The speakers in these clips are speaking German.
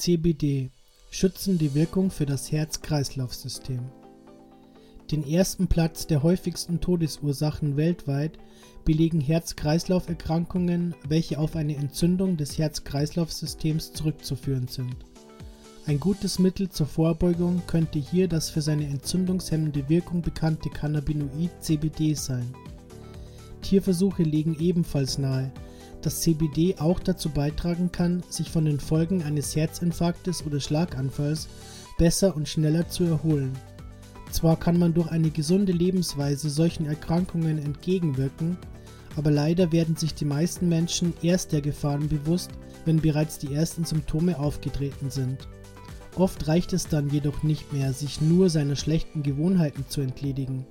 CBD schützende Wirkung für das Herz-Kreislauf-System. Den ersten Platz der häufigsten Todesursachen weltweit belegen Herz-Kreislauf-Erkrankungen, welche auf eine Entzündung des Herz-Kreislauf-Systems zurückzuführen sind. Ein gutes Mittel zur Vorbeugung könnte hier das für seine entzündungshemmende Wirkung bekannte Cannabinoid CBD sein. Tierversuche legen ebenfalls nahe, dass CBD auch dazu beitragen kann, sich von den Folgen eines Herzinfarktes oder Schlaganfalls besser und schneller zu erholen. Zwar kann man durch eine gesunde Lebensweise solchen Erkrankungen entgegenwirken, aber leider werden sich die meisten Menschen erst der Gefahren bewusst, wenn bereits die ersten Symptome aufgetreten sind. Oft reicht es dann jedoch nicht mehr, sich nur seiner schlechten Gewohnheiten zu entledigen,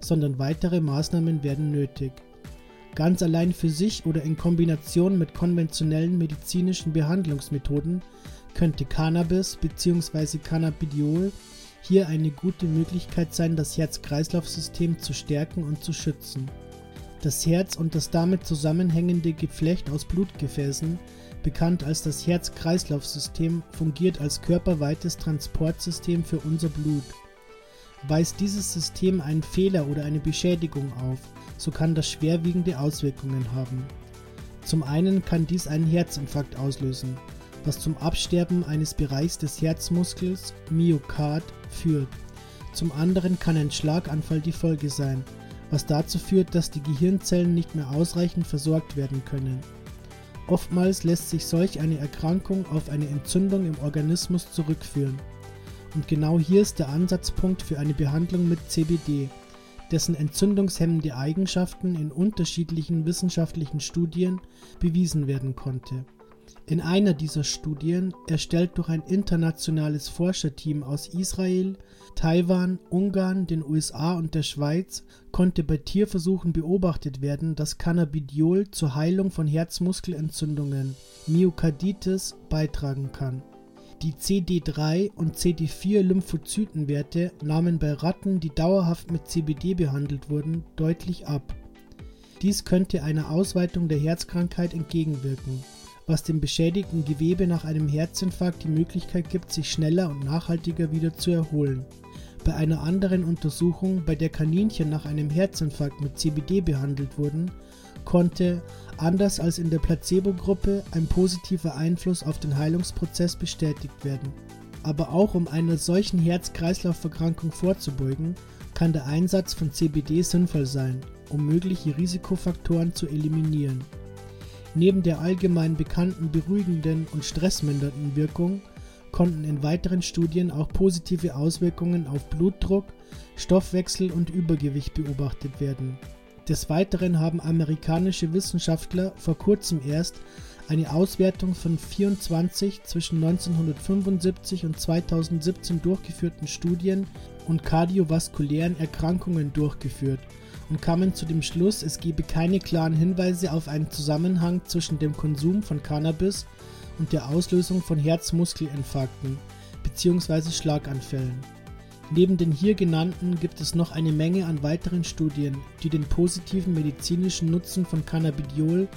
sondern weitere Maßnahmen werden nötig. Ganz allein für sich oder in Kombination mit konventionellen medizinischen Behandlungsmethoden könnte Cannabis bzw. Cannabidiol hier eine gute Möglichkeit sein, das Herz-Kreislauf-System zu stärken und zu schützen. Das Herz und das damit zusammenhängende Geflecht aus Blutgefäßen, bekannt als das Herz-Kreislauf-System, fungiert als körperweites Transportsystem für unser Blut. Weist dieses System einen Fehler oder eine Beschädigung auf, so kann das schwerwiegende Auswirkungen haben. Zum einen kann dies einen Herzinfarkt auslösen, was zum Absterben eines Bereichs des Herzmuskels Myokard führt. Zum anderen kann ein Schlaganfall die Folge sein, was dazu führt, dass die Gehirnzellen nicht mehr ausreichend versorgt werden können. Oftmals lässt sich solch eine Erkrankung auf eine Entzündung im Organismus zurückführen. Und genau hier ist der Ansatzpunkt für eine Behandlung mit CBD, dessen entzündungshemmende Eigenschaften in unterschiedlichen wissenschaftlichen Studien bewiesen werden konnte. In einer dieser Studien, erstellt durch ein internationales Forscherteam aus Israel, Taiwan, Ungarn, den USA und der Schweiz, konnte bei Tierversuchen beobachtet werden, dass Cannabidiol zur Heilung von Herzmuskelentzündungen, Myokarditis, beitragen kann die CD3 und CD4 Lymphozytenwerte nahmen bei Ratten, die dauerhaft mit CBD behandelt wurden, deutlich ab. Dies könnte einer Ausweitung der Herzkrankheit entgegenwirken, was dem beschädigten Gewebe nach einem Herzinfarkt die Möglichkeit gibt, sich schneller und nachhaltiger wieder zu erholen. Bei einer anderen Untersuchung, bei der Kaninchen nach einem Herzinfarkt mit CBD behandelt wurden, konnte, anders als in der Placebo-Gruppe, ein positiver Einfluss auf den Heilungsprozess bestätigt werden. Aber auch um einer solchen Herz-Kreislauf-Erkrankung vorzubeugen, kann der Einsatz von CBD sinnvoll sein, um mögliche Risikofaktoren zu eliminieren. Neben der allgemein bekannten beruhigenden und stressmindernden Wirkung konnten in weiteren Studien auch positive Auswirkungen auf Blutdruck, Stoffwechsel und Übergewicht beobachtet werden. Des Weiteren haben amerikanische Wissenschaftler vor kurzem erst eine Auswertung von 24 zwischen 1975 und 2017 durchgeführten Studien und kardiovaskulären Erkrankungen durchgeführt und kamen zu dem Schluss, es gebe keine klaren Hinweise auf einen Zusammenhang zwischen dem Konsum von Cannabis und der Auslösung von Herzmuskelinfarkten bzw. Schlaganfällen. Neben den hier genannten gibt es noch eine Menge an weiteren Studien, die den positiven medizinischen Nutzen von Cannabidiol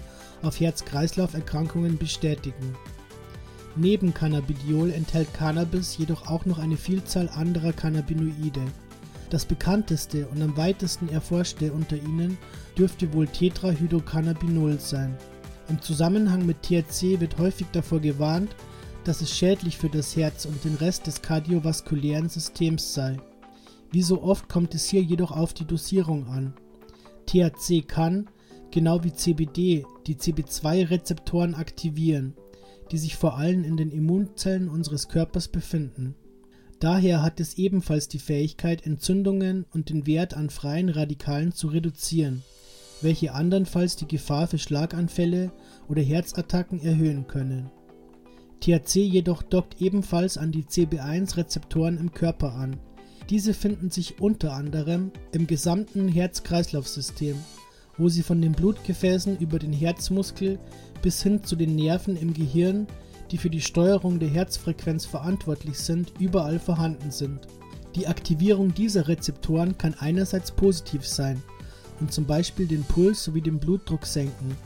auf Herz-Kreislauf-Erkrankungen bestätigen. Neben Cannabidiol enthält Cannabis jedoch auch noch eine Vielzahl anderer Cannabinoide. Das bekannteste und am weitesten erforschte unter ihnen dürfte wohl Tetrahydrocannabinol sein. Im Zusammenhang mit THC wird häufig davor gewarnt, dass es schädlich für das Herz und den Rest des kardiovaskulären Systems sei. Wie so oft kommt es hier jedoch auf die Dosierung an. THC kann, genau wie CBD, die CB2-Rezeptoren aktivieren, die sich vor allem in den Immunzellen unseres Körpers befinden. Daher hat es ebenfalls die Fähigkeit, Entzündungen und den Wert an freien Radikalen zu reduzieren, welche andernfalls die Gefahr für Schlaganfälle oder Herzattacken erhöhen können. THC jedoch dockt ebenfalls an die CB1-Rezeptoren im Körper an. Diese finden sich unter anderem im gesamten Herz-Kreislauf-System, wo sie von den Blutgefäßen über den Herzmuskel bis hin zu den Nerven im Gehirn, die für die Steuerung der Herzfrequenz verantwortlich sind, überall vorhanden sind. Die Aktivierung dieser Rezeptoren kann einerseits positiv sein und zum Beispiel den Puls sowie den Blutdruck senken,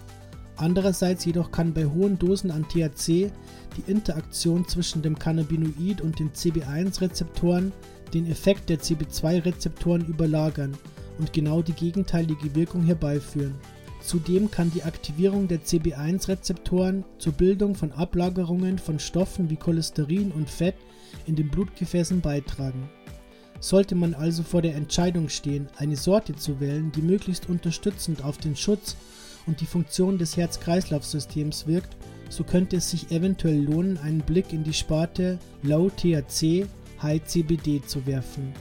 Andererseits jedoch kann bei hohen Dosen an THC die Interaktion zwischen dem Cannabinoid und den CB1-Rezeptoren den Effekt der CB2-Rezeptoren überlagern und genau die gegenteilige Wirkung herbeiführen. Zudem kann die Aktivierung der CB1-Rezeptoren zur Bildung von Ablagerungen von Stoffen wie Cholesterin und Fett in den Blutgefäßen beitragen. Sollte man also vor der Entscheidung stehen, eine Sorte zu wählen, die möglichst unterstützend auf den Schutz und die Funktion des Herz-Kreislauf-Systems wirkt, so könnte es sich eventuell lohnen, einen Blick in die Sparte Low THC, High CBD zu werfen